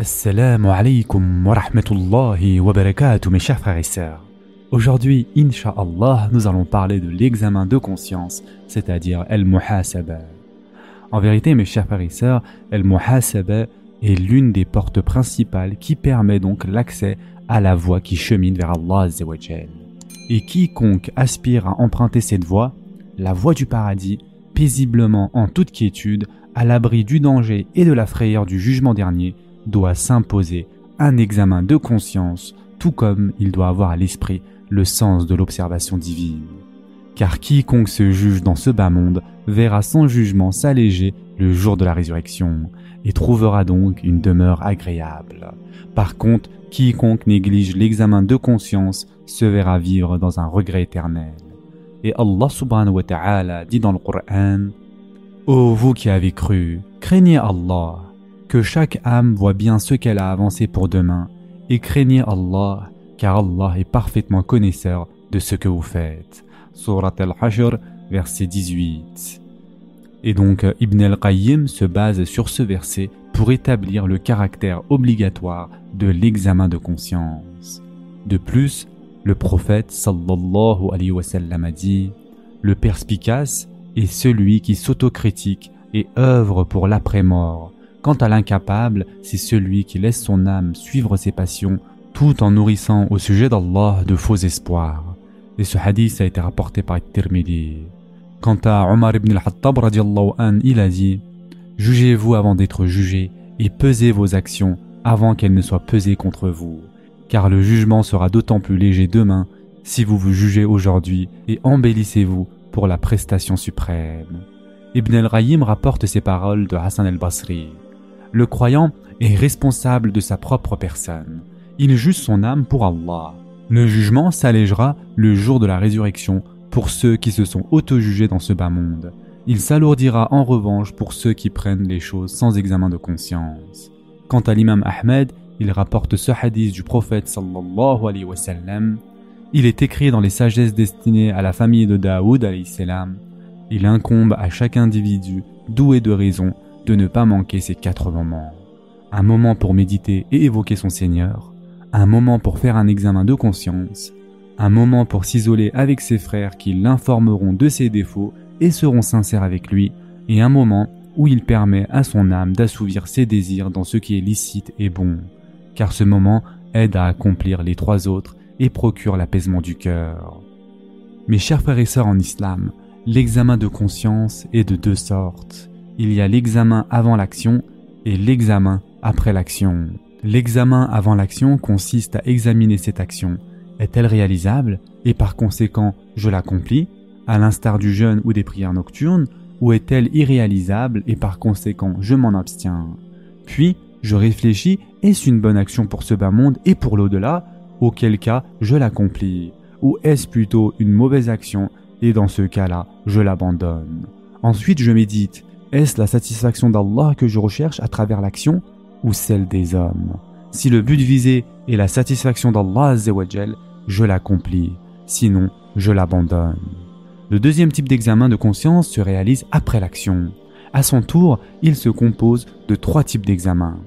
Assalamu alaikum wa rahmatullahi wa barakatuh mes chers frères et sœurs. Aujourd'hui, Inch'Allah, nous allons parler de l'examen de conscience, c'est-à-dire El-Muhasaba. En vérité, mes chers frères et sœurs, El-Muhasaba est l'une des portes principales qui permet donc l'accès à la voie qui chemine vers Allah Et quiconque aspire à emprunter cette voie, la voie du paradis, paisiblement en toute quiétude, à l'abri du danger et de la frayeur du jugement dernier, doit s'imposer un examen de conscience, tout comme il doit avoir à l'esprit le sens de l'observation divine. Car quiconque se juge dans ce bas monde verra son jugement s'alléger le jour de la résurrection, et trouvera donc une demeure agréable. Par contre, quiconque néglige l'examen de conscience se verra vivre dans un regret éternel. Et Allah subhanahu wa ta'ala dit dans le Coran, Ô vous qui avez cru, craignez Allah que chaque âme voit bien ce qu'elle a avancé pour demain, et craignez Allah, car Allah est parfaitement connaisseur de ce que vous faites. Surat al-Hashr, verset 18. Et donc Ibn al-Qayyim se base sur ce verset pour établir le caractère obligatoire de l'examen de conscience. De plus, le prophète sallallahu alayhi wa sallam a dit Le perspicace est celui qui s'autocritique et œuvre pour l'après-mort, Quant à l'incapable, c'est celui qui laisse son âme suivre ses passions tout en nourrissant au sujet d'Allah de faux espoirs. Et ce hadith a été rapporté par Tirmidhi. Quant à Omar ibn al-Hattab il a dit Jugez-vous avant d'être jugé et pesez vos actions avant qu'elles ne soient pesées contre vous, car le jugement sera d'autant plus léger demain si vous vous jugez aujourd'hui et embellissez-vous pour la prestation suprême. Ibn al-Rayim rapporte ces paroles de Hassan al-Basri. Le croyant est responsable de sa propre personne. Il juge son âme pour Allah. Le jugement s'allégera le jour de la résurrection pour ceux qui se sont auto-jugés dans ce bas monde. Il s'alourdira en revanche pour ceux qui prennent les choses sans examen de conscience. Quant à l'imam Ahmed, il rapporte ce hadith du prophète sallallahu alayhi wa. Il est écrit dans les sagesses destinées à la famille de Daoud alayhi salam. Il incombe à chaque individu doué de raison de ne pas manquer ces quatre moments. Un moment pour méditer et évoquer son Seigneur, un moment pour faire un examen de conscience, un moment pour s'isoler avec ses frères qui l'informeront de ses défauts et seront sincères avec lui, et un moment où il permet à son âme d'assouvir ses désirs dans ce qui est licite et bon, car ce moment aide à accomplir les trois autres et procure l'apaisement du cœur. Mes chers frères et sœurs en islam, l'examen de conscience est de deux sortes il y a l'examen avant l'action et l'examen après l'action. L'examen avant l'action consiste à examiner cette action. Est-elle réalisable et par conséquent je l'accomplis, à l'instar du jeûne ou des prières nocturnes, ou est-elle irréalisable et par conséquent je m'en abstiens? Puis je réfléchis, est-ce une bonne action pour ce bas monde et pour l'au-delà? Auquel cas je l'accomplis. Ou est-ce plutôt une mauvaise action et dans ce cas-là je l'abandonne? Ensuite je médite, est-ce la satisfaction d'Allah que je recherche à travers l'action ou celle des hommes? Si le but visé est la satisfaction d'Allah, je l'accomplis, sinon je l'abandonne. Le deuxième type d'examen de conscience se réalise après l'action. À son tour, il se compose de trois types d'examens.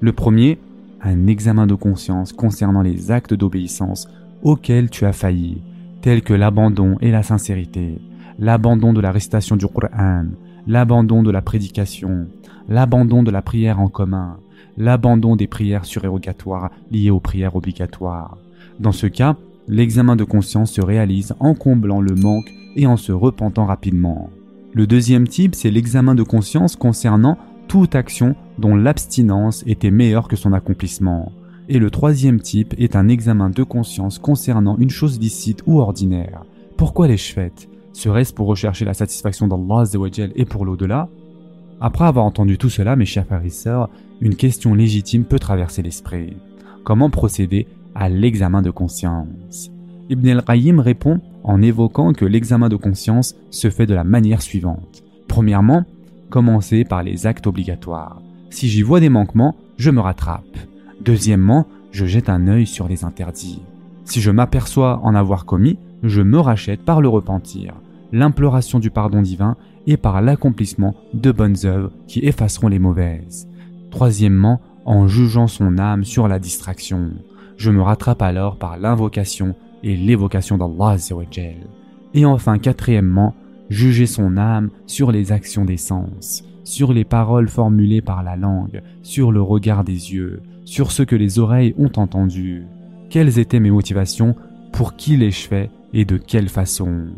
Le premier, un examen de conscience concernant les actes d'obéissance auxquels tu as failli, tels que l'abandon et la sincérité, l'abandon de la récitation du Coran, l'abandon de la prédication, l'abandon de la prière en commun, l'abandon des prières surérogatoires liées aux prières obligatoires. Dans ce cas, l'examen de conscience se réalise en comblant le manque et en se repentant rapidement. Le deuxième type, c'est l'examen de conscience concernant toute action dont l'abstinence était meilleure que son accomplissement. Et le troisième type est un examen de conscience concernant une chose licite ou ordinaire. Pourquoi l'ai-je Serait-ce pour rechercher la satisfaction d'Allah et pour l'au-delà Après avoir entendu tout cela, mes chers frères et sœurs, une question légitime peut traverser l'esprit. Comment procéder à l'examen de conscience Ibn al-Qayyim répond en évoquant que l'examen de conscience se fait de la manière suivante. Premièrement, commencer par les actes obligatoires. Si j'y vois des manquements, je me rattrape. Deuxièmement, je jette un œil sur les interdits. Si je m'aperçois en avoir commis, je me rachète par le repentir, l'imploration du pardon divin et par l'accomplissement de bonnes œuvres qui effaceront les mauvaises. Troisièmement, en jugeant son âme sur la distraction. Je me rattrape alors par l'invocation et l'évocation d'Allah Et enfin, quatrièmement, juger son âme sur les actions des sens, sur les paroles formulées par la langue, sur le regard des yeux, sur ce que les oreilles ont entendu. Quelles étaient mes motivations, pour qui les-je fait? Et de quelle façon?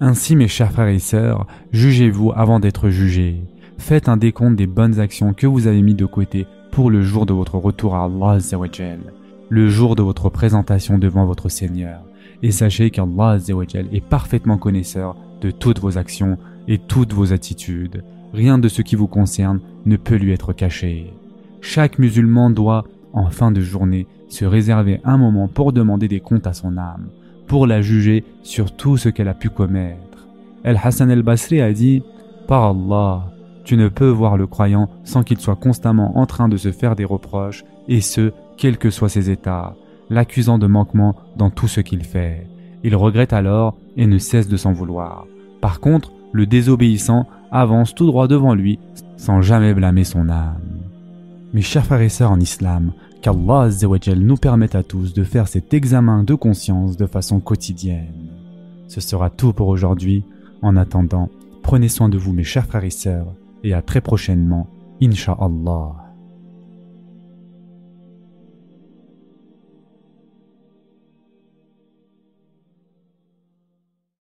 Ainsi, mes chers frères et sœurs, jugez-vous avant d'être jugés. Faites un décompte des bonnes actions que vous avez mis de côté pour le jour de votre retour à Allah le jour de votre présentation devant votre Seigneur. Et sachez qu'Allah est parfaitement connaisseur de toutes vos actions et toutes vos attitudes. Rien de ce qui vous concerne ne peut lui être caché. Chaque musulman doit, en fin de journée, se réserver un moment pour demander des comptes à son âme, pour la juger sur tout ce qu'elle a pu commettre. El Hassan el-Basri a dit Par Allah, tu ne peux voir le croyant sans qu'il soit constamment en train de se faire des reproches, et ce, quels que soient ses états, l'accusant de manquement dans tout ce qu'il fait. Il regrette alors et ne cesse de s'en vouloir. Par contre, le désobéissant avance tout droit devant lui sans jamais blâmer son âme. Mes chers frères et sœurs en islam, qu'Allah nous permette à tous de faire cet examen de conscience de façon quotidienne. Ce sera tout pour aujourd'hui. En attendant, prenez soin de vous mes chers frères et sœurs et à très prochainement, Inch'Allah.